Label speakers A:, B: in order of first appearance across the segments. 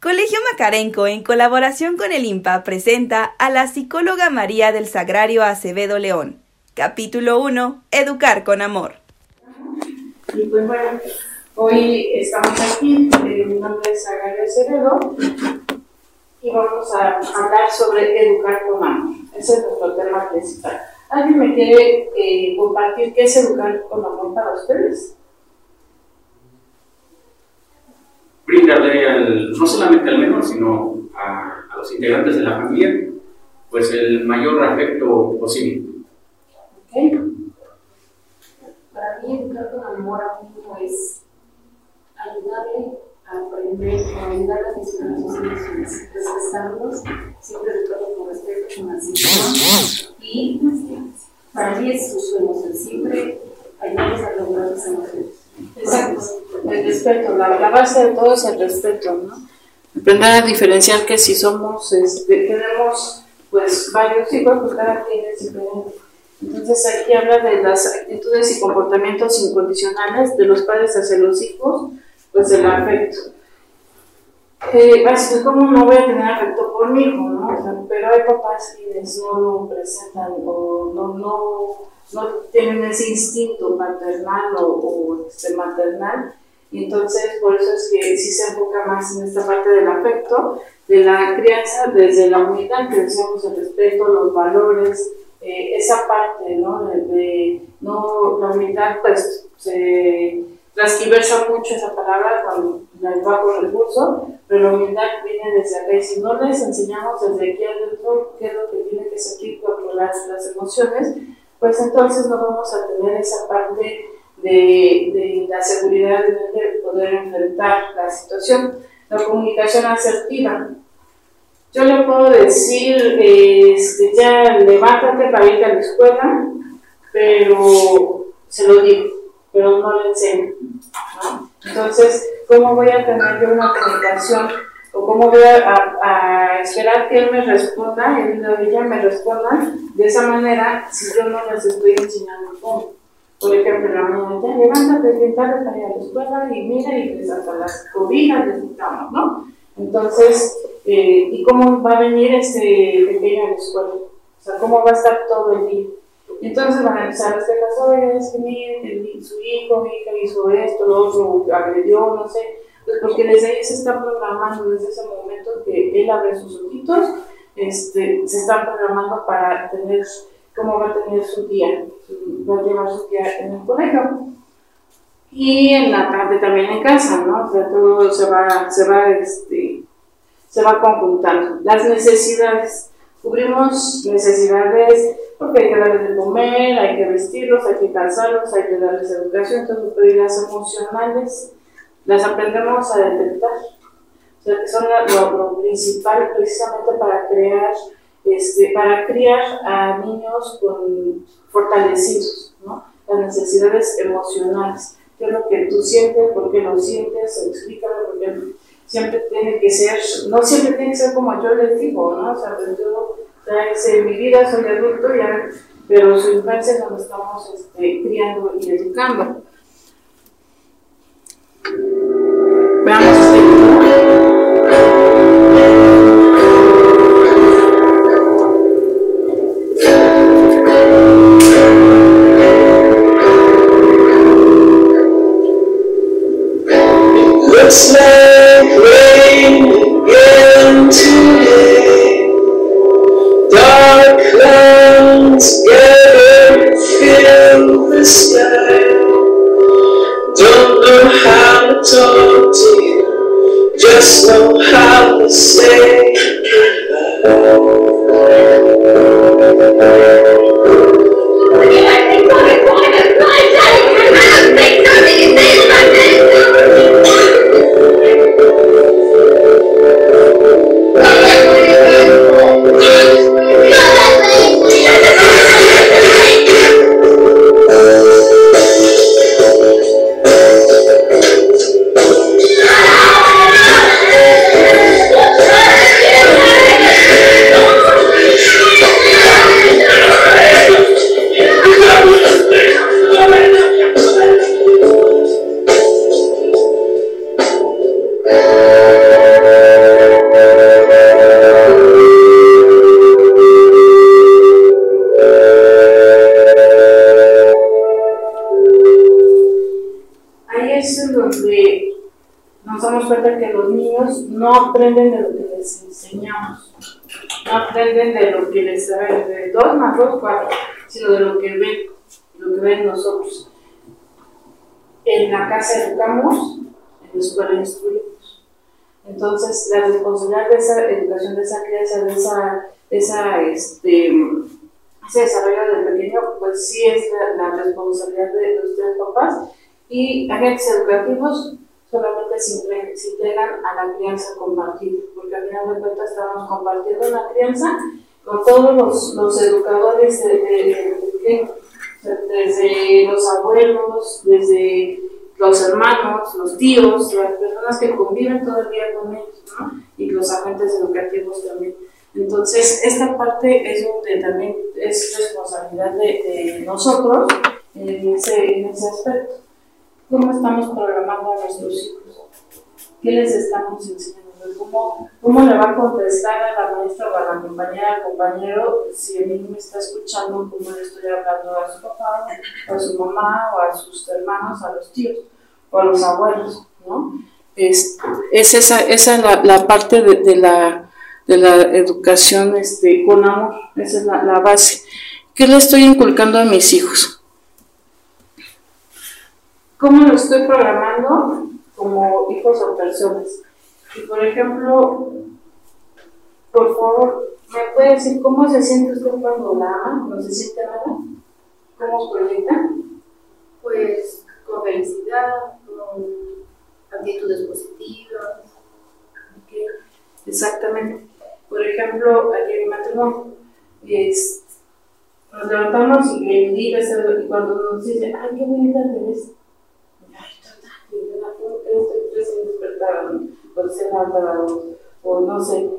A: Colegio Macarenco, en colaboración con el IMPA, presenta a la psicóloga María del Sagrario Acevedo León. Capítulo 1. Educar con amor.
B: Y pues bueno, hoy estamos aquí, mi nombre es Sagrario Acevedo, y vamos a hablar sobre educar con amor. Ese es nuestro tema principal. ¿Alguien me quiere eh, compartir qué es educar con amor para ustedes?
C: Brindarle no solamente al menor, sino a, los integrantes de la familia, pues el mayor afecto posible.
D: Para mí educar con amor a un niño es ayudarle a aprender, a ayudarle a gestionar sus emociones, respetarlos, siempre educarlo con respeto, con atención y para mí es su sueño, siempre ayudarles a lograr sus emociones.
B: Exacto, el respeto, la, base de todo es el respeto, ¿no? Aprender a diferenciar que si somos, este, tenemos pues varios hijos, pues cada quien es diferente. Entonces aquí habla de las actitudes y comportamientos incondicionales de los padres hacia los hijos, pues del afecto. Eh, así como no voy a tener afecto por mi hijo, ¿no? pero hay papás quienes no lo presentan o no, no no tienen ese instinto maternal o, este, maternal, y entonces por eso es que sí se enfoca más en esta parte del afecto, de la crianza desde la humildad, que decíamos el respeto, los valores, eh, esa parte, ¿no? De, no, la humildad pues se transquiversa mucho esa palabra cuando el bajo recurso, pero la humildad viene desde acá. Y si no les enseñamos desde aquí adentro qué es lo que tiene que sentir controlar las emociones, pues entonces no vamos a tener esa parte de, la seguridad de poder enfrentar la situación. La comunicación asertiva. Yo le puedo decir, este, ya levántate para ir a la escuela, pero se lo digo, pero no le enseño. Entonces, ¿cómo voy a tener yo una comunicación o cómo voy a, esperar que él me responda, él o ella me responda de esa manera si yo no les estoy enseñando cómo. Por ejemplo, la mañana, ya levántate tarde para ir a la escuela y mira y les hasta las cobijas les quitamos, ¿no? Entonces, eh, ¿y cómo va a venir este pequeño a la escuela? O sea, ¿cómo va a estar todo el día? Entonces van a empezar las quejas, oye, es que miren, su hijo, mi hija hizo esto, lo otro, agredió, no sé porque desde ahí se está programando, desde ese momento que él abre sus ojitos, este, se están programando para tener, cómo va a tener su día, va a llevar su día en el colegio. Y en la tarde también en casa, ¿no? O sea, todo se va, se va, este, se va conjuntando. Las necesidades. Cubrimos necesidades porque hay que darles de comer, hay que vestirlos, hay que calzarlos, hay que darles educación, entonces prioridades emocionales las aprendemos a detectar. O sea, que son lo, principal precisamente para crear, este, para criar a niños con fortalecidos, ¿no? Las necesidades emocionales. ¿Qué es lo que tú sientes? ¿Por qué lo sientes? Explícame, porque siempre tiene que ser, no siempre tiene que ser como yo les digo, ¿no? O sea, pues yo, en mi vida soy adulto, ya, pero su infancia es donde estamos este, criando y educando. Round no aprenden de lo que les saben, de dos más dos, cuatro, sino de lo que ven, lo que ven nosotros. En la casa educamos, en la escuela instruimos. Entonces, la responsabilidad de esa educación, de esa crianza, de esa, esa este, ese desarrollo del pequeño, pues sí es la, la responsabilidad de los tres papás y agentes educativos solamente se integran a la crianza compartida, porque al final de cuentas estamos compartiendo la crianza con todos los, los educadores de, de, desde los abuelos, desde los hermanos, los tíos, las personas que conviven todo el día con ellos, ¿no? y los agentes educativos también. Entonces, esta parte es donde también es responsabilidad de nosotros en ese, en ese aspecto. ¿Cómo estamos programando a nuestros hijos? ¿Qué les estamos enseñando? ¿Cómo, ¿Cómo le va a contestar a la maestra o a la compañera, al compañero, si a mí no me está escuchando, cómo le estoy hablando a su papá, o a su mamá, o a sus hermanos, a los tíos, o a los abuelos? ¿no? Es, es esa, esa es la, parte de, la, de la educación este, con amor, esa es la base. ¿Qué le estoy inculcando a mis hijos? ¿Cómo lo estoy programando como hijos o personas? Y por ejemplo, por favor, ¿me puede decir cómo se siente usted cuando la ama? ¿No se siente nada? ¿Cómo proyecta?
D: Pues con felicidad, con actitudes positivas.
B: Okay. Exactamente. Por ejemplo, aquí en mi matrimonio, es, nos levantamos y el día y cuando nos dice, ay, qué bonita te ves recién despertada, ¿no? o se o no sé.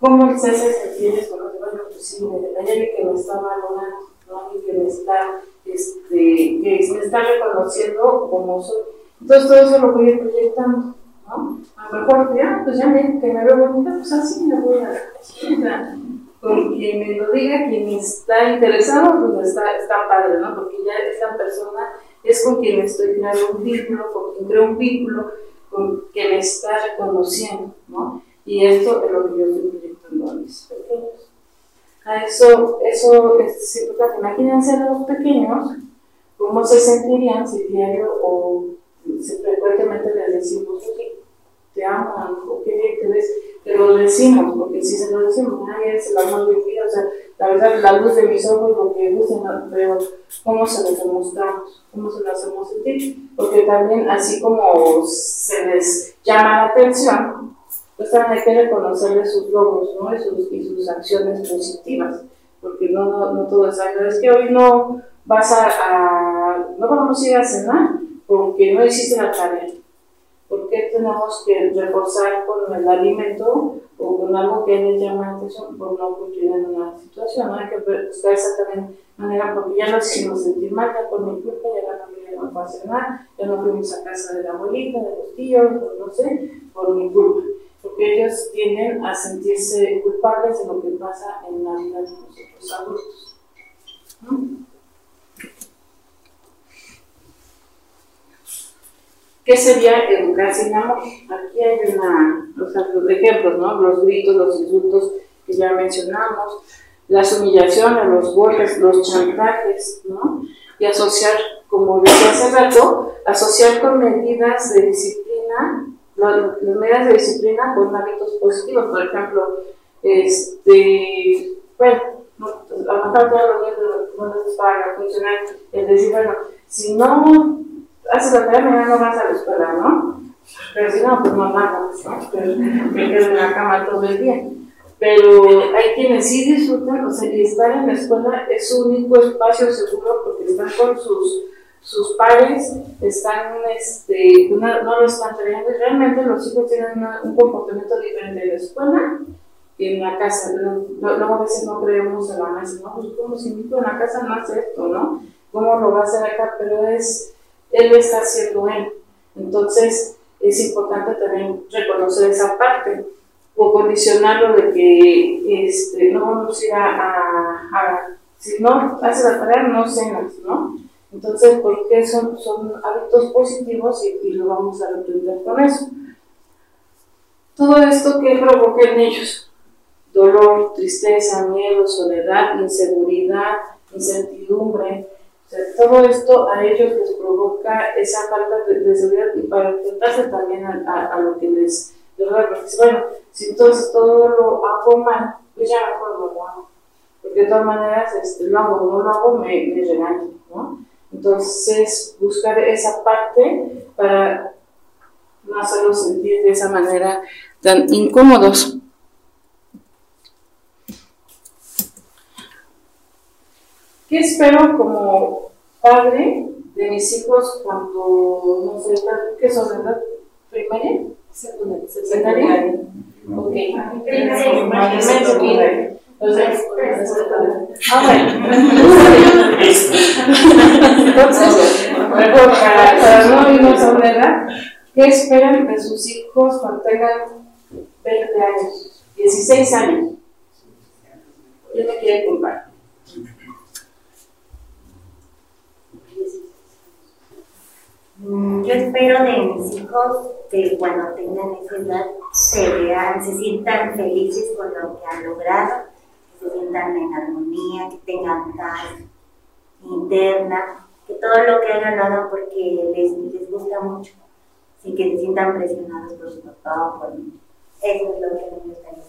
B: ¿Cómo se hace sentir eso? Bueno, pues sí, hay alguien que me está valorando, ¿no? alguien que me está, este, que me está reconociendo como soy. Entonces todo eso lo voy a ir proyectando, ¿no? A lo mejor, ya, pues ya me, que me veo bonita, pues así me voy a la con quien me lo diga, quien está interesado, pues está, está padre, ¿no? Porque ya esa persona es con quien estoy creando un vínculo, con quien creo un vínculo, quien me está reconociendo, ¿no? Y esto es lo que yo estoy proyectando a mis pequeños. A eso, eso es importante. Imagínense a los pequeños, cómo se sentirían si diario o si frecuentemente les decimos, oye, te amo, o qué bien te ves, pero lo decimos, porque si se lo decimos, ay, es el amor de vida, o sea, la verdad, la luz de mis ojos, lo que gusta, pero cómo se los demostramos, cómo se lo hacemos sentir, porque también así como se les llama la atención, pues también hay que reconocerles sus logros, ¿no? Y sus, y sus acciones positivas, porque no, no, no todo es algo, es que hoy no vas a, a, no vamos a ir a cenar porque no hiciste la tarea ¿Por qué tenemos que reforzar con el alimento o con algo que les llama la atención por no cumplir en una situación? ¿no? Hay que buscar esa también manera, porque ya nos hicimos sentir mal, ya por mi culpa, ya la familia no fue a cenar, ya no fuimos a casa de la abuelita, de los tíos, no sé, por mi culpa. Porque ellos tienden a sentirse culpables de lo que pasa en la vida de nosotros adultos. ¿no? ¿Qué sería educar sin amor? Aquí hay una, los ejemplos, ¿no? Los gritos, los insultos que ya mencionamos, las humillaciones, los golpes, los chantajes, ¿no? Y asociar, como decía hace rato, asociar con medidas de disciplina, las medidas de disciplina con hábitos positivos. Por ejemplo, este, bueno, a lo mejor todos los días no les va a funcionar el decir, bueno, si no haces la tarea, mañana no vas a la escuela, ¿no? Pero si no, pues no. Pero me quedo en la cama todo el día. Pero hay quienes sí disfrutan, o sea, y estar en la escuela es su único espacio seguro porque están con sus, sus pares, están, este, no, lo están trayendo. Y realmente los hijos tienen una, un comportamiento diferente en la escuela que en la casa. Luego a veces no creemos en la maestra, ¿no? Pues como si en la casa no hace esto, ¿no? ¿Cómo lo va a hacer acá? Pero es él lo está haciendo él. Entonces, es importante también reconocer esa parte o condicionarlo de que este, no vamos a ir a, si no hace la tarea, no cenas, ¿no? Entonces, porque son, son hábitos positivos y, lo vamos a reprender con eso. todo esto que provoca en ellos, dolor, tristeza, miedo, soledad, inseguridad, incertidumbre, sea, todo esto a ellos les provoca esa falta de, seguridad y para enfrentarse también a, lo que les, les porque bueno, si entonces todo lo hago mal, pues ya mejor no lo hago. Porque de todas maneras este, lo hago no lo hago, me, me regaño, ¿no? Entonces, buscar esa parte para no hacerlos sentir de esa manera tan incómodos. ¿Qué espero como padre de mis hijos cuando, no sé, ¿qué son, verdad? ¿Primaria? Secundaria. ¿Secundaria? Ok. Primaria. Entonces, ah, bueno. Entonces, para, para no irnos a una edad, ¿qué esperan de sus hijos cuando tengan 20 años, 16 años? Yo me quiero comprar.
E: Yo espero de mis hijos que cuando tengan esa edad se vean, se sientan felices con lo que han logrado, que se sientan en armonía, que tengan paz interna, que todo lo que lo hagan porque les, les gusta mucho, sin que se sientan presionados por su papá o por mí. Eso es lo que me gustaría.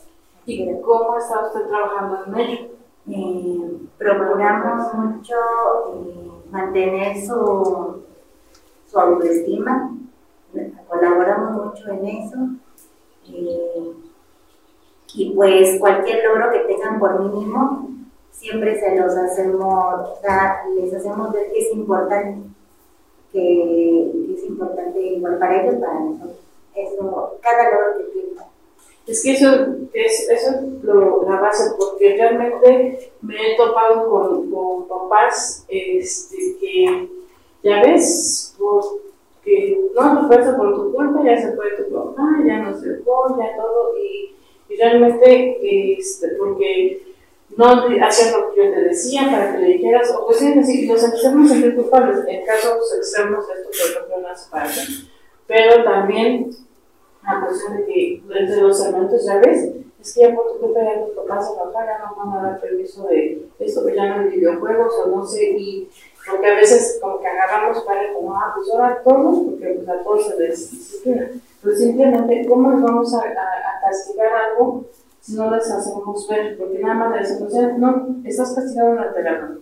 B: ¿Y cómo está usted trabajando en ello?
E: Eh, procuramos mucho eh, mantener su su autoestima, colaboramos mucho en eso. Eh, y pues cualquier logro que tengan por mínimo, siempre se los hacemos, les hacemos ver que es importante, que, es importante igual para ellos, para nosotros. Eso, cada logro que tengan.
B: Es que eso es, eso es la base, porque realmente me he topado con, con papás este, que ya ves, que no te por tu culpa, ya se fue tu papá, ya no se fue, ya todo, y, realmente, este, porque no hacías lo que yo te decía para que le dijeras, o pues sí, decir, los a sentir culpables, en casos extremos, esto por ejemplo no hace falta, pero también la cuestión de que entre los elementos, ya ves, es que ya por tu culpa ya tus papás se bajan, ya no van a dar permiso de esto, que ya no hay videojuegos, o no sé, y porque a veces como que agarramos para como, ah, pues ahora todos, porque pues a todos se les disciplina. Pero simplemente, ¿cómo les vamos a, a, castigar algo si no les hacemos ver? Porque nada más les decimos, no, estás castigado en la terapia.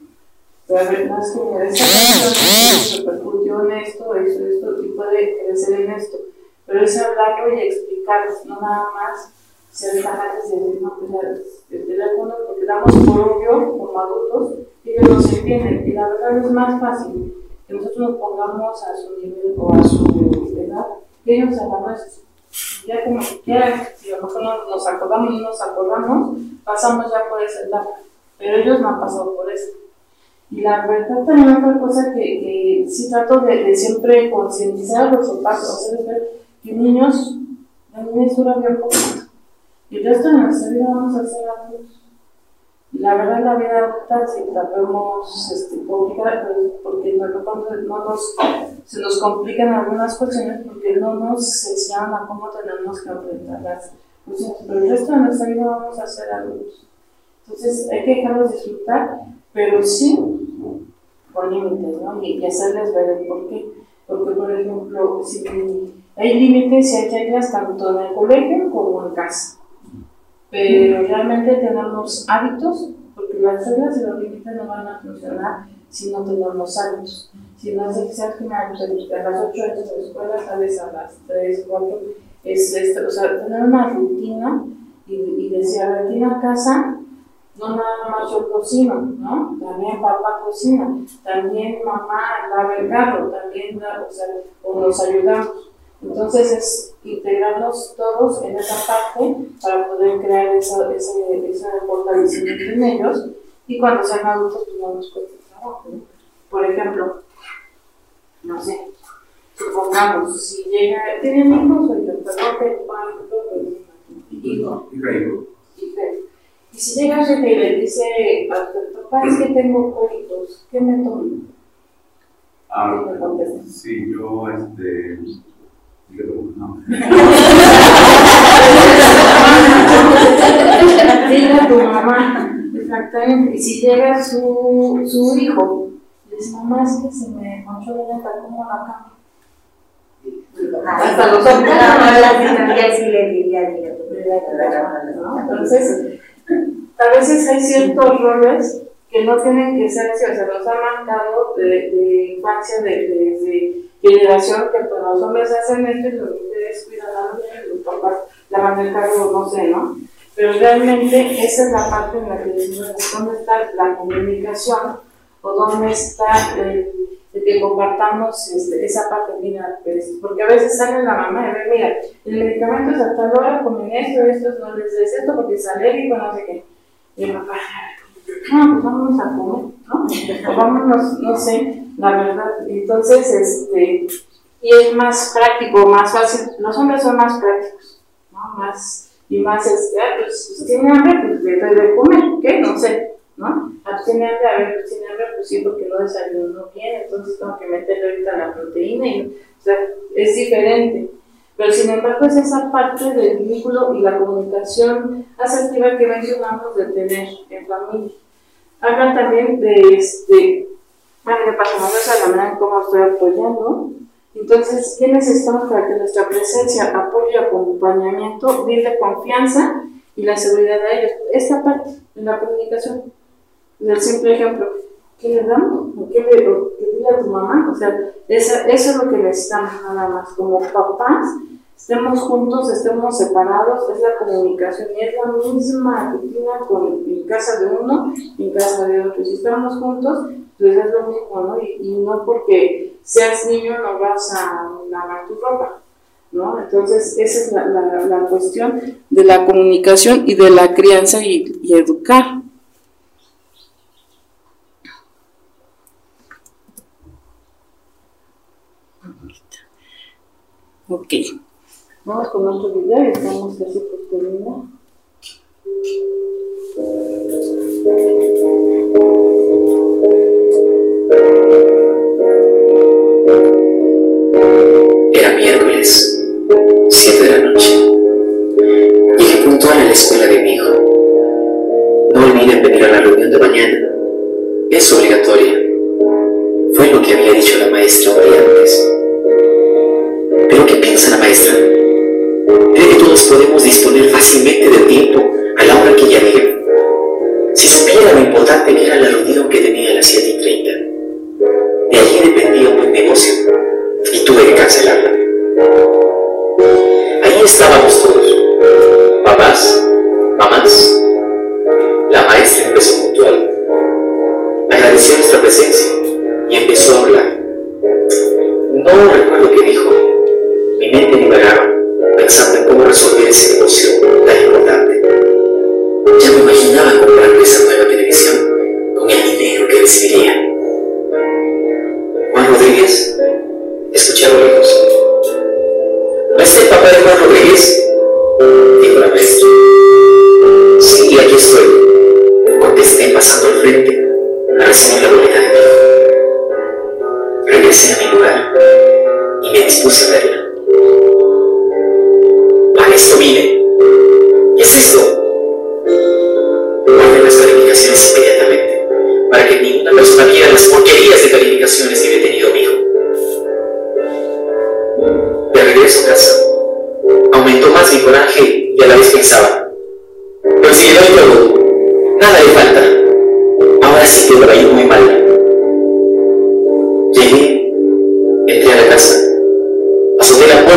B: Pero a ver, no es como, esta se repercutió en esto, esto, esto, y puede crecer en esto. Pero es hablarlo y explicarles, no nada más ser tajantes de decir, no, pues el teléfono, porque damos por obvio como adultos ellos no se entienden. Y la verdad es más fácil que nosotros nos pongamos a su nivel o a su edad que ellos a la nuestra. Ya como ya, si a lo mejor nos acordamos y nos acordamos, pasamos ya por esa etapa. Pero ellos no han pasado por eso. Y la verdad también otra cosa que, que sí trato de, de siempre concientizar los papás, hacer ver que niños, la niñez dura bien poquito. Y el resto de nuestra vida vamos a ser adultos. La verdad, la vida adulta, si la vemos este, complicada, pues, porque no, no nos, se nos complican algunas cuestiones porque no nos enseñan a cómo tenemos que enfrentarlas. Pero el resto de nuestra vida vamos a ser adultos. Entonces, hay que dejarlos disfrutar, pero sí con límites, ¿no? Y, hacerles ver el por qué. Porque, por ejemplo, si hay límites y hay reglas tanto en el colegio como en casa pero realmente tenemos hábitos, porque las reglas y los límites no van a funcionar si no tenemos hábitos. Si no es que a las 8 entras a la escuela, sales a las 3, 4, es esto, o sea, tener una rutina y, y decir, a ver, casa, no nada más yo cocino, ¿no? También papá cocina, también mamá lava el carro, también, o sea, o nos ayudamos. Entonces es integrarnos todos en esa parte para poder crear esa, ese, ese fortalecimiento en ellos y cuando sean adultos pues no nos cuesta trabajo. Por ejemplo, no sé, supongamos, si llega, ¿tienen hijos o hijos? Perdón, que hijo. Hijo. Y si llega a y le dice a tu papá, es que tengo cólicos, ¿qué me tomo?
F: Ah, sí, yo, este, y. Dile a tu mamá, exactamente.
B: Y si llega su, su hijo, dice, mamá, es que se me manchó la llanta, ¿cómo la cambio? Hasta los otros, ya sí le diría, Entonces, a veces hay ciertos roles que no tienen que ser, o se los ha marcado de, de infancia, desde generación, que pues los hombres hacen esto y los mujeres cuidan a los papás la van a cargo, no sé, ¿no? Pero realmente esa es la parte en la que decimos dónde está la comunicación o dónde está el, el que compartamos este, esa parte, mira, pues, porque a veces sale la mamá y ve, mira, el medicamento es hasta ahora comen esto, esto no les des esto porque es alérgico, no sé qué. Y el papá, no, pues vámonos a comer, ¿no? Vámonos, no sé, la verdad. Entonces, este, y es más práctico, más fácil, los hombres son más prácticos, ¿no? Más y más este, ah, pues, pues, tiene hambre, pues le doy de comer, ¿qué? No sé, ¿no? Ah, pues tiene hambre, a ver, pues tiene hambre, pues sí, porque no desayunó bien, entonces tengo que meterle ahorita la proteína, y, o sea, es diferente. Pero sin embargo es esa parte del vínculo y la comunicación asertiva que mencionamos de tener en familia. Hablan también de, este, bueno, de pasamos a la manera en cómo estoy apoyando, entonces, ¿qué necesitamos para que nuestra presencia, apoyo acompañamiento brinde confianza y la seguridad a ellos? Esta parte de la comunicación, del simple ejemplo, ¿qué le damos? ¿O qué le dile a tu mamá? O sea, esa, eso es lo que necesitamos nada más. Como papás, estemos juntos, estemos separados, es la comunicación y es la misma rutina con, en casa de uno y en casa de otro. Si estamos juntos, pues es lo mismo, ¿no? Y, no porque seas niño no vas a lavar tu ropa, ¿no? Entonces, esa es la, la, la cuestión de la comunicación y de la crianza y, y educar. Ok, vamos con otro video y estamos casi por terminar.
G: Era miércoles, 7 de la noche. Llegué puntual a la escuela de mi hijo. No olviden venir a la reunión de mañana. Es obligatoria. Fue lo que había dicho la maestra hoy antes. ¿Pero qué piensa la maestra? ¿Cree que todos podemos disponer fácilmente del tiempo a la hora que ella diga? Si supiera lo importante que era la reunión que tenía a las 7 y 30. De allí dependía un buen negocio y tuve que cancelarla. Ahí estábamos todos, papás, mamás.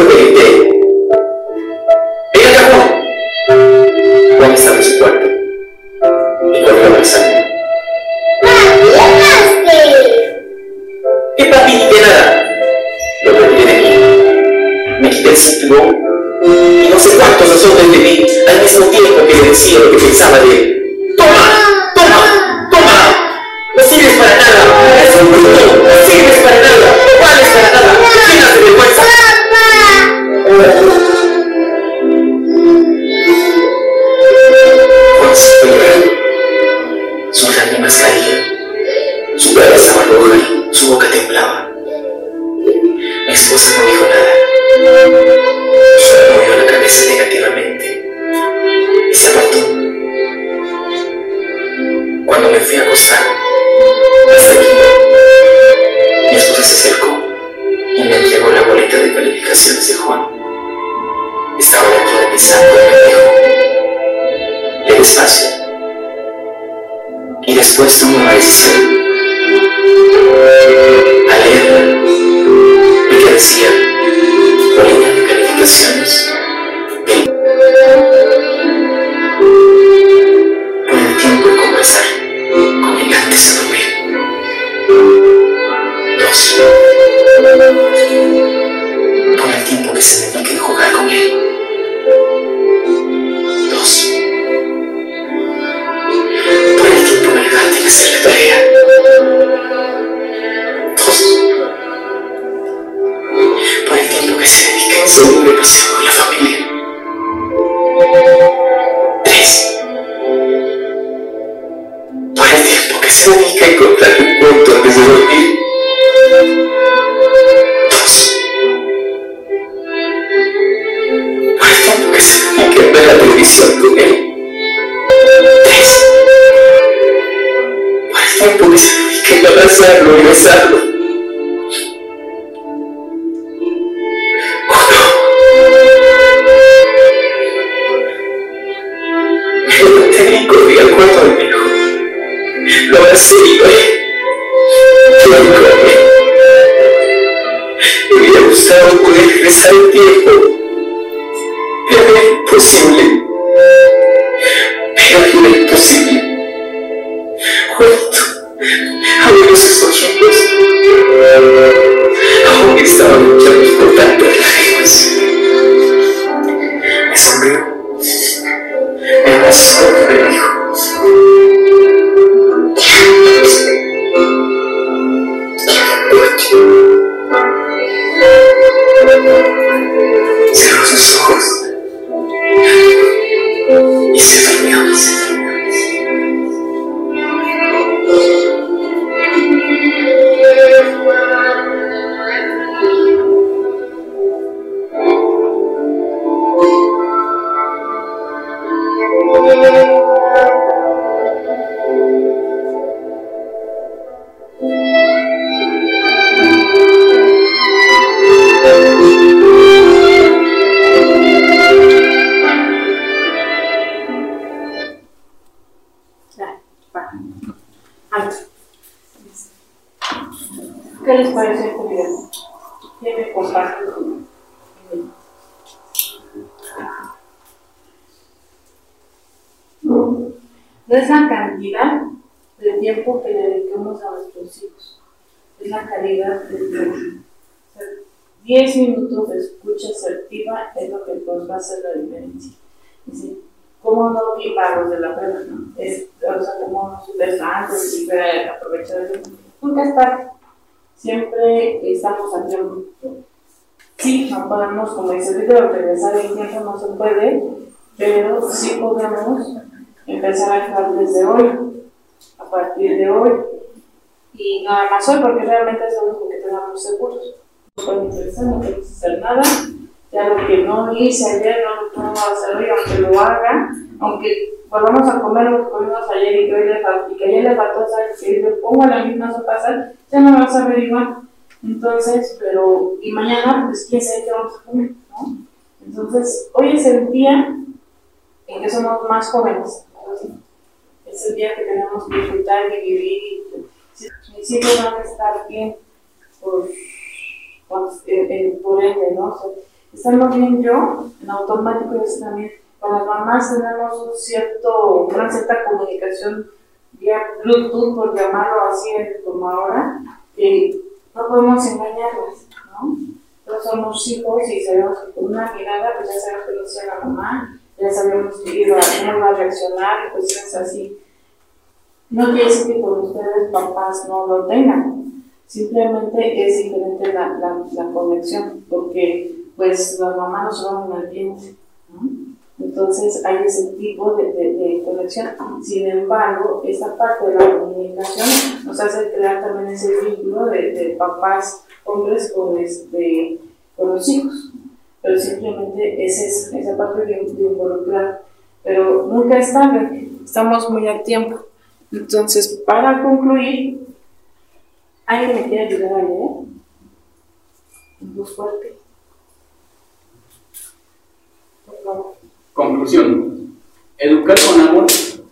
G: Azoté la puerta y grité, ¡Venga acá, Juan! Estaba en su cuarto y corrió a abrazarme. ¿Qué papi ni qué nada? Lo retiré de mí. Me quité el cinturón y no sé cuántos azotes de mí al mismo tiempo que le decía lo que pensaba de él. Me hubiera gustado poder regresar
B: ¿Qué les parece video? ¿Quién me comparte? No es la cantidad de tiempo que le dediquemos a nuestros hijos, es la calidad del tiempo. O sea, 10 minutos de escucha asertiva es lo que nos va a hacer la diferencia. Decir, ¿Cómo no vivamos de la pena? ¿no? Es, o sea, como nos antes y aprovechar eso. Nunca es. Siempre estamos a tiempo. Sí, no podemos, como dice Víctor, regresar el tiempo no se puede, pero sí podemos empezar a actuar desde hoy, a partir de hoy. Y nada más hoy, porque realmente es lo único que tenemos seguros. No podemos no podemos hacer nada ya lo que no hice ayer no lo puedo hacer hoy, aunque lo haga, aunque volvamos a comer lo que comimos ayer y que, hoy le faltó, y que ayer le faltó sal, que le pongo la misma sopa ya no me vas a ver igual. Entonces, pero, y mañana, pues quién sabe qué vamos a comer, ¿no? Entonces, hoy es el día en que somos más jóvenes. Es el día que tenemos que disfrutar y vivir. Mis hijos van a estar bien por, por, eh, eh, por ende, ¿no? O estamos bien yo, en automático ellos también. Las mamás tenemos un cierto, una cierta comunicación vía Bluetooth, por llamarlo así como ahora, y no podemos engañarlas, ¿no? Somos hijos y sabemos que con una mirada, pues ya sabemos que lo sea la mamá, ya sabemos que iba, cómo va a reaccionar y cuestiones así. No quiere decir que con ustedes papás no lo tengan, simplemente es diferente la, la, la conexión, porque pues las mamás no son un ambiente, ¿no? Entonces hay ese tipo de, de, conexión. Sin embargo, esta parte de la comunicación nos hace crear también ese vínculo de, papás, hombres con, este, con los hijos. Pero simplemente es esa, esa parte de, involucrar. Pero nunca es tarde, estamos muy a tiempo. Entonces, para concluir, ¿alguien me quiere ayudar a leer? Voz fuerte. Por favor.
C: Conclusión. Educar con amor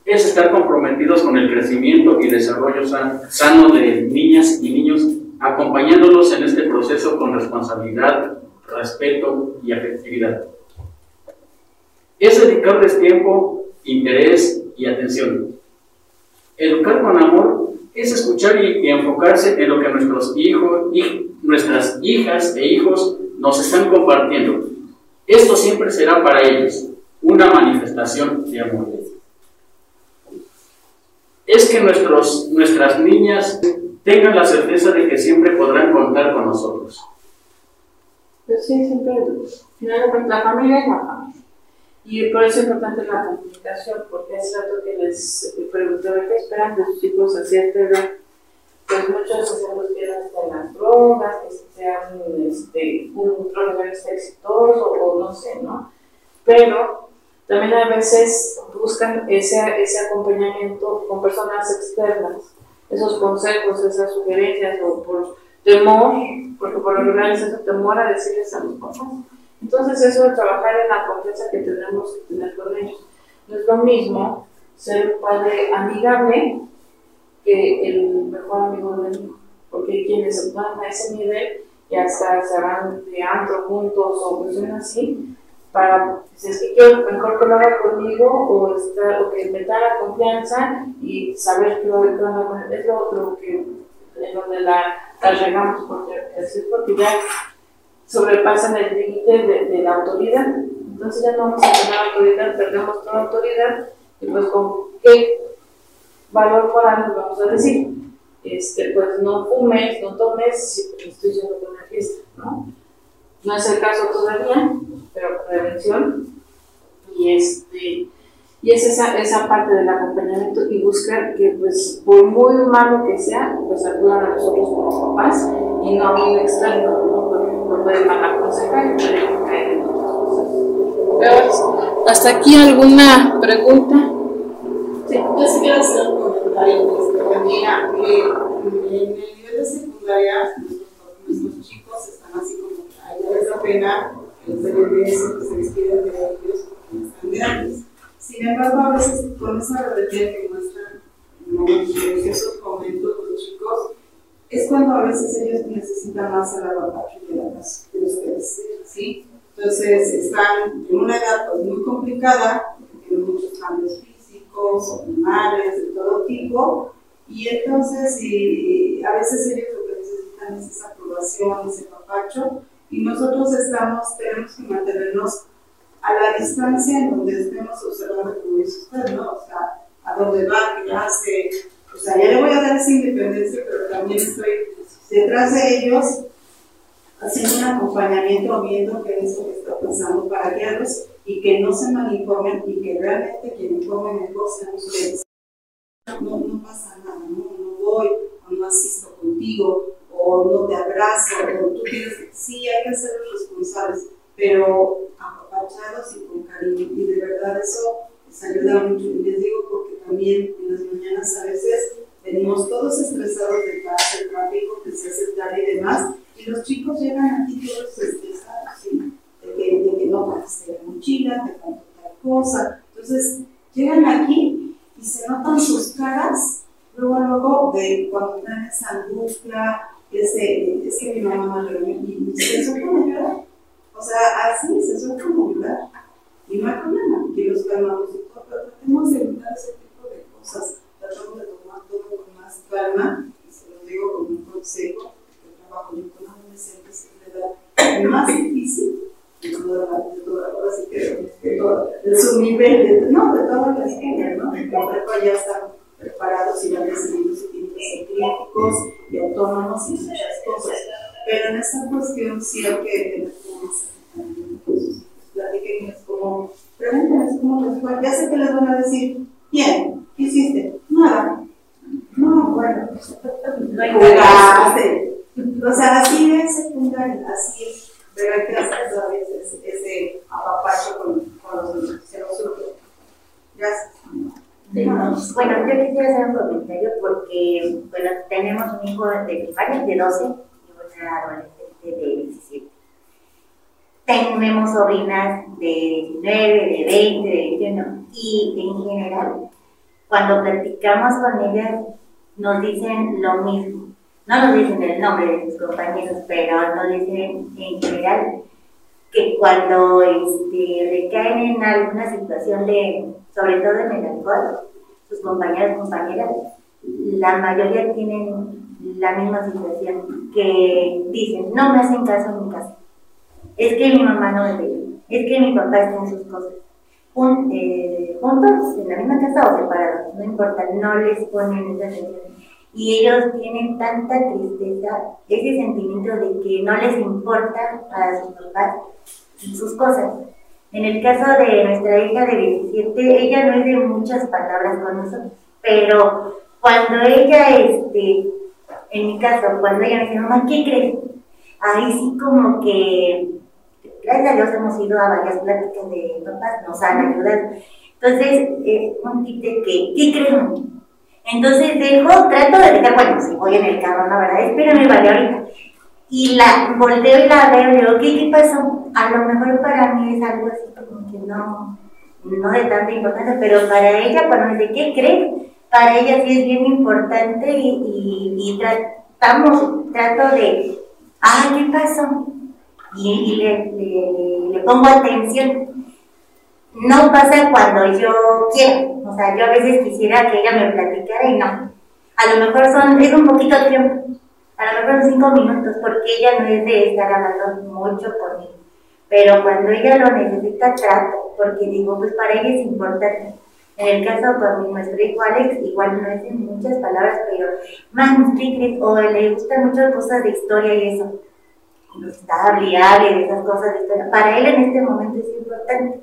C: es estar comprometidos con el crecimiento y desarrollo sano de niñas y niños, acompañándolos en este proceso con responsabilidad, respeto y afectividad. Es dedicarles tiempo, interés y atención. Educar con amor es escuchar y, enfocarse en lo que nuestros hijos y nuestras hijas e hijos nos están compartiendo. Esto siempre será para ellos una manifestación de amor. Es que nuestros, nuestras niñas tengan la certeza de que siempre podrán contar con nosotros.
B: Pues sí, siempre, finalmente la familia es la familia. Y por eso es importante la comunicación, porque es cierto que les pregunté qué esperan de sus hijos a cierta edad. Pues muchos hacemos que en las drogas, que sean este, un profesor exitoso o no sé, ¿no? Pero también a veces buscan ese, ese acompañamiento con personas externas, esos consejos, esas sugerencias o por temor, porque por lo general es ese temor a decirles a los papás entonces eso de trabajar en la confianza que tenemos que tener con ellos. No es lo mismo ser un padre amigable que el mejor amigo del hijo, porque hay quienes van a ese nivel y hasta se van de antro juntos o cuestiones así, para, si es que quiero mejor que lo haga conmigo o, estar, o que me da la confianza y saber que lo voy a es lo, lo que en donde la, la regamos, porque, porque ya sobrepasan el límite de, la autoridad. Entonces ya no vamos a tener autoridad, perdemos toda autoridad y pues con qué valor moral nos vamos a decir. Este, pues no fumes, no tomes, si estoy yendo con una fiesta, ¿no? No es el caso todavía, pero prevención. Y este y es esa, esa parte del acompañamiento y buscar que, pues, por muy malo que sea, pues acudan a nosotros como papás y no a un externo, ¿no? Porque pueden mal aconsejar y pueden caer en otras cosas. ¿Hasta aquí alguna pregunta?
H: Sí, yo sí quiero hacer un comentario. Este, mira, en el nivel de secundaria, nuestros, chicos están así como, hay esa pena, el CBDS, que se despiden de ellos porque están grandes sin embargo, a veces con esa rebeldía que muestran en ciertos momentos los chicos, es cuando a veces ellos necesitan más el abapacho de, de ustedes, ¿sí? Entonces están en una edad pues, muy complicada, tienen muchos cambios físicos, hormonales, de todo tipo, y entonces y, a veces ellos lo que necesitan es esa aprobación, ese papacho, y nosotros estamos, tenemos que mantenernos a la distancia en donde estemos observando, como dice usted, ¿no? O sea, a dónde va, qué hace. O sea, ya le voy a dar esa independencia, pero también estoy detrás de ellos haciendo un acompañamiento, viendo qué es lo que está pasando para guiarlos y que no se malinformen y que realmente quien informe mejor sean ustedes. No, no pasa nada, ¿no? No voy o no asisto contigo o no te abrazo o tú tienes sí hay que ser los responsables, pero apapachados y con cariño. Y de verdad eso les ayuda mucho. Y les digo porque también en las mañanas a veces venimos todos estresados de paz, el tráfico que se hace tarde y demás, y los chicos llegan aquí todos estresados, ¿sí? de, que, de que no pagaste la mochila, te faltó tal cosa. Entonces, llegan aquí y se notan sus caras, luego, luego, de cuando traen esa angustia, ese, es que mi mamá me y se a llorar. O sea, así se suele ayudar. Y no hay problema, que los calmamos y todo, pero tratemos de evitar ese tipo de cosas. Tratamos de tomar todo con más calma, y se lo digo como un consejo, porque trabajo yo con adolescentes es la edad más difícil de toda la, de que de, de su nivel, de, no, de todas las líneas, ¿no? En ya están preparados y van decidido y autónomos y muchas cosas. Pero en esta cuestión sí hay que tener platiquenles como, pregúntenles cómo les fue. Ya sé que les van a decir, bien, ¿qué hiciste? Nada. No, bueno, jugaste. O sea, así es así es. Pero hay que hacer a veces ese apapacho con, con los niños, se surge. Gracias.
E: Bueno, yo quisiera hacer un comentario porque, bueno, tenemos un hijo de primaria de 12 y una adolescente de 17 tenemos sobrinas de 19, de 20, de 21 y en general cuando platicamos con ellas nos dicen lo mismo. No nos dicen el nombre de sus compañeros, pero nos dicen en general que cuando este, recaen en alguna situación de, sobre todo en el alcohol, sus compañeros compañeras, la mayoría tienen la misma situación, que dicen, no me hacen caso en mi casa, es que mi mamá no me ve, es que mi papá está en sus cosas. Eh, juntos, en la misma casa o separados, no importa, no les ponen esa atención. Y ellos tienen tanta tristeza, ese sentimiento de que no les importa a sus papás sus cosas. En el caso de nuestra hija de 17, ella no es de muchas palabras con nosotros, pero cuando ella, este, en mi caso, cuando ella me dice, mamá, ¿qué crees? Ahí sí como que, gracias a Dios hemos ido a varias pláticas de papás, nos han ayudado. Entonces, eh, un tip que, ¿qué crees? Entonces dejo, trato de dejar, bueno, si voy en el carro, ¿no? ¿Verdad? Espérame, vale, ahorita. Y la volteo y la veo y digo, ¿qué, ¿qué pasó? A lo mejor para mí es algo así como que no, no de tanta importancia, pero para ella, cuando me dice, ¿qué crees? Para ella sí es bien importante y, y, tratamos, trato de, ah, ¿qué pasó? Y, le, le, le pongo atención no pasa cuando yo quiero. O sea, yo a veces quisiera que ella me platicara y no. A lo mejor son, es un poquito tiempo. A lo mejor cinco minutos, porque ella no es de estar hablando mucho conmigo. Pero cuando ella lo necesita, trato, porque digo, pues para ella es importante. En el caso con nuestro hijo Alex, igual no es en muchas palabras, pero más o le gustan muchas cosas de historia y eso. Está hable, de esas cosas de historia. Para él en este momento es importante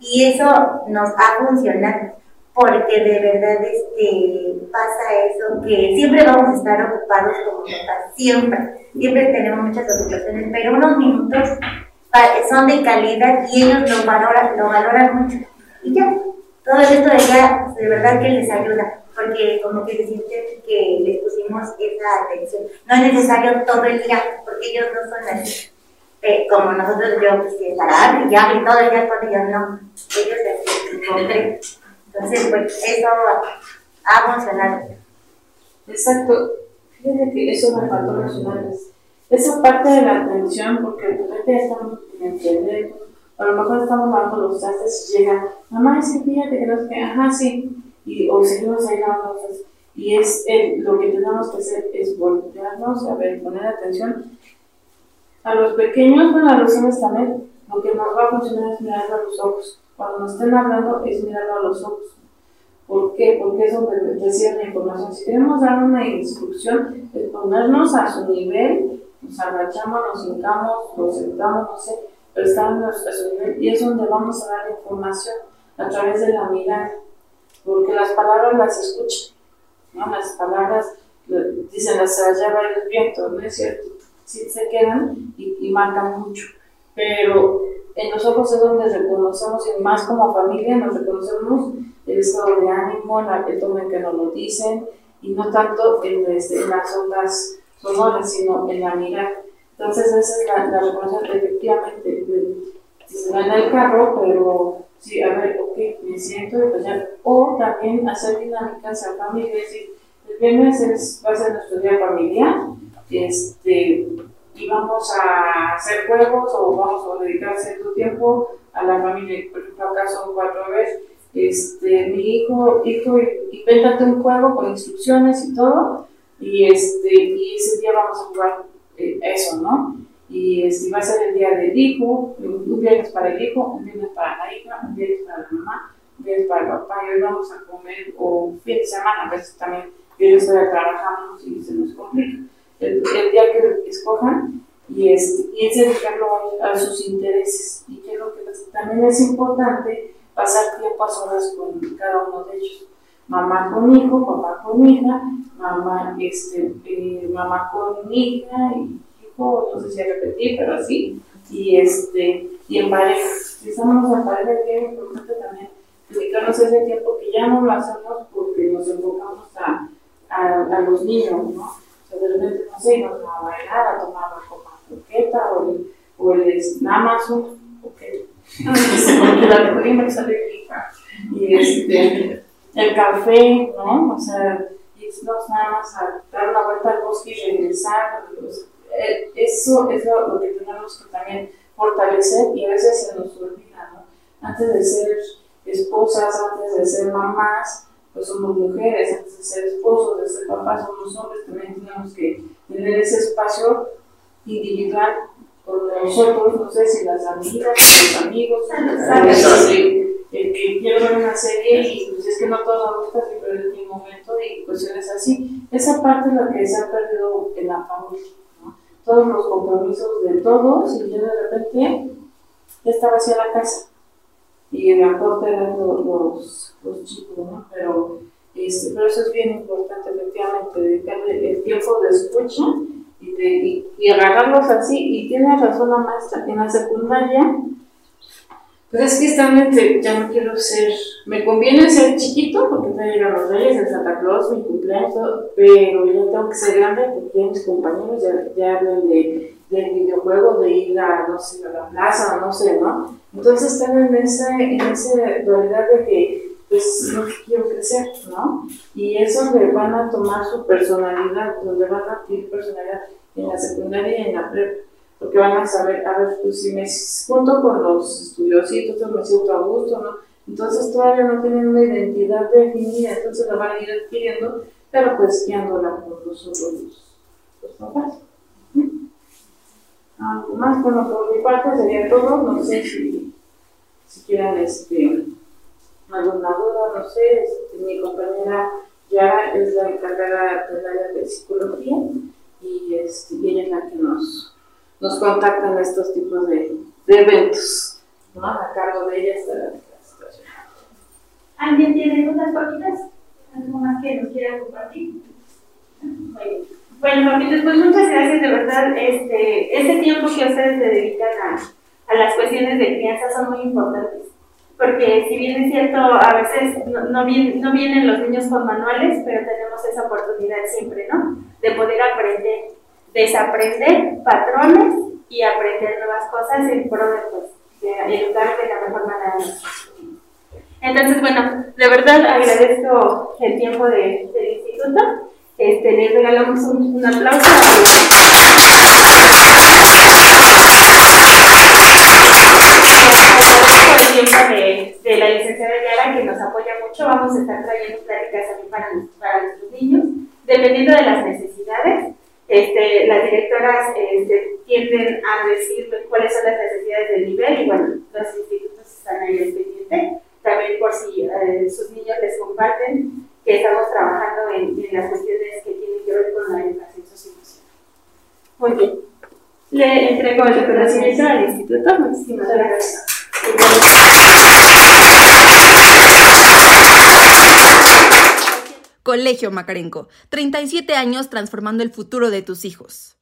E: y eso nos ha funcionado, porque de verdad este, pasa eso, que siempre vamos a estar ocupados como papás, siempre, siempre tenemos muchas ocupaciones, pero unos minutos son de calidad y ellos lo valoran, lo valoran mucho. Y ya, todo esto de ya, de verdad que les ayuda, porque como que se sienten que les pusimos esa atención. No es necesario todo el día, porque ellos no son así. Eh, como nosotros, yo quise parar y ya, y todo el día con ellos, no, ellos se encontré. Entonces, pues eso ha funcionado.
B: Exacto. Fíjate que eso me faltó. Esa parte de la atención, porque de repente estamos en el teléfono, a lo mejor estamos lavando los trastes y llega, mamá, sí, fíjate que no es que, ajá, sí, y, o seguimos ahí lavando los. Y es lo que tenemos que hacer es voltearnos, a ver, poner atención a los pequeños, bueno, a los hombres también, lo que nos va a funcionar es mirarlo a los ojos. Cuando nos estén hablando es mirarlo a los ojos. ¿Por qué? Porque es donde reciben la información. Si queremos dar una instrucción, es ponernos a su nivel, nos agachamos, nos hincamos, nos sentamos, no sé, pero estamos a su nivel y es donde vamos a dar información a través de la mirada. Porque las palabras las escuchan, ¿no? Las palabras dicen, las lleva el viento, ¿no es cierto? sí se quedan y, marcan mucho. Pero en los ojos es donde reconocemos, y más como familia, nos reconocemos el estado de ánimo, el tono en que nos lo dicen, y no tanto en, este, las ondas sonoras, sino en la mirada. Entonces, esa es la, la reconocemos efectivamente. Se va en el carro, pero sí, a ver, ok, me siento y pues. O también hacer dinámicas a familia, es decir, el viernes es, va a ser nuestro día familiar este, y vamos a hacer juegos o vamos a dedicar cierto tiempo a la familia. Por ejemplo, acá son cuatro veces. Este, mi hijo, hijo, invéntate un juego con instrucciones y todo, y, este, y ese día vamos a jugar eh, eso, ¿no? Y este, va a ser el día del hijo, un viernes para el hijo, un viernes para la hija, un viernes para la mamá, un viernes para el papá, y hoy vamos a comer, o fin de semana, a veces también viernes todavía trabajamos y se nos complica el, día que escojan y, es, y es dedicarlo a, sus intereses. Y creo que también es importante pasar tiempo a solas con cada uno de ellos. Mamá con hijo, papá con hija, mamá, este, eh, mamá con hija, y hijo, no sé si repetir, pero así. Y, este, y en pareja. Si estamos en pareja, es importante también dedicarnos ese tiempo que ya no lo hacemos porque nos enfocamos a, a los niños, ¿no? No sé, nos va a bailar, a tomar una copa croqueta o el, o el Amazon, porque la teoría me sale. Y este, el café, ¿no? O sea, irnos nada más a dar una vuelta al bosque y regresar. Pues, eh, eso es lo, que tenemos que también fortalecer y a veces se nos olvida, ¿no? Antes de ser esposas, antes de ser mamás, pues somos mujeres, antes de ser esposos, de ser papás, somos hombres, también tenemos que tener ese espacio individual con nosotros, no sé si las amigas, los amigos, el que quiero ver una serie y pues es que no todo me gusta, pero en mi momento y cuestiones así. Esa parte es la que se ha perdido en la familia, ¿no? Todos los compromisos de todos y yo de repente ya estaba hacia la casa y el aporte eran los, los, chicos, ¿no? Pero, este, pero eso es bien importante, efectivamente, dedicarle el tiempo de escucha y, de, y, agarrarlos así. Y tiene razón la maestra, en la secundaria, pues es que esta ya no quiero ser, me conviene ser chiquito porque me llegan los reyes, el Santa Claus, mi cumpleaños, pero ya tengo que ser grande porque mis compañeros ya, ya hablan de, del videojuego, de ir a, no sé, a la plaza, no sé, ¿no? Entonces están en esa, en esa dualidad de que pues no quiero crecer, ¿no? Y es donde van a tomar su personalidad, donde van a adquirir personalidad en la secundaria y en la prepa, porque van a saber, a ver, pues si me junto con los estudiositos, me siento a gusto, ¿no? Entonces todavía no tienen una identidad definida, entonces la van a ir adquiriendo, pero pues guiándola por nosotros los, los papás. Algo más, bueno, por mi parte sería todo, no sé si, si quieran este alguna duda, no sé, este, mi compañera ya es la encargada del área de psicología y, este, ella es la que nos, nos contacta en estos tipos de, de eventos. ¿no? A cargo de ella está.
I: ¿Alguien tiene dudas, Paquitas? ¿Algo más que nos quiera compartir? Bueno, bueno Paquitas, pues muchas gracias, de verdad. Este, ese tiempo que ustedes se dedican a, a las cuestiones de crianza son muy importantes porque si bien es cierto, a veces no, no, vienen los niños con manuales, pero tenemos esa oportunidad siempre, ¿no? De poder aprender, desaprender patrones y aprender nuevas cosas en pro de, pues, de educar de la mejor manera. Entonces, bueno, de verdad agradezco el tiempo de, del instituto. Este, les regalamos un, un aplauso. de, de, la licenciada Yara que nos apoya mucho. Vamos a estar trayendo pláticas para, para nuestros niños, dependiendo de las necesidades. Este, las directoras este, tienden a decir cuáles son las necesidades del nivel y bueno, los institutos están ahí al pendiente. También por si eh, sus niños les comparten que estamos trabajando en, las cuestiones que tienen que ver con la educación socioemocional. Muy bien. Le entrego el reconocimiento al instituto. Muchísimas gracias.
A: Colegio Macarenco, 37 años transformando el futuro de tus hijos.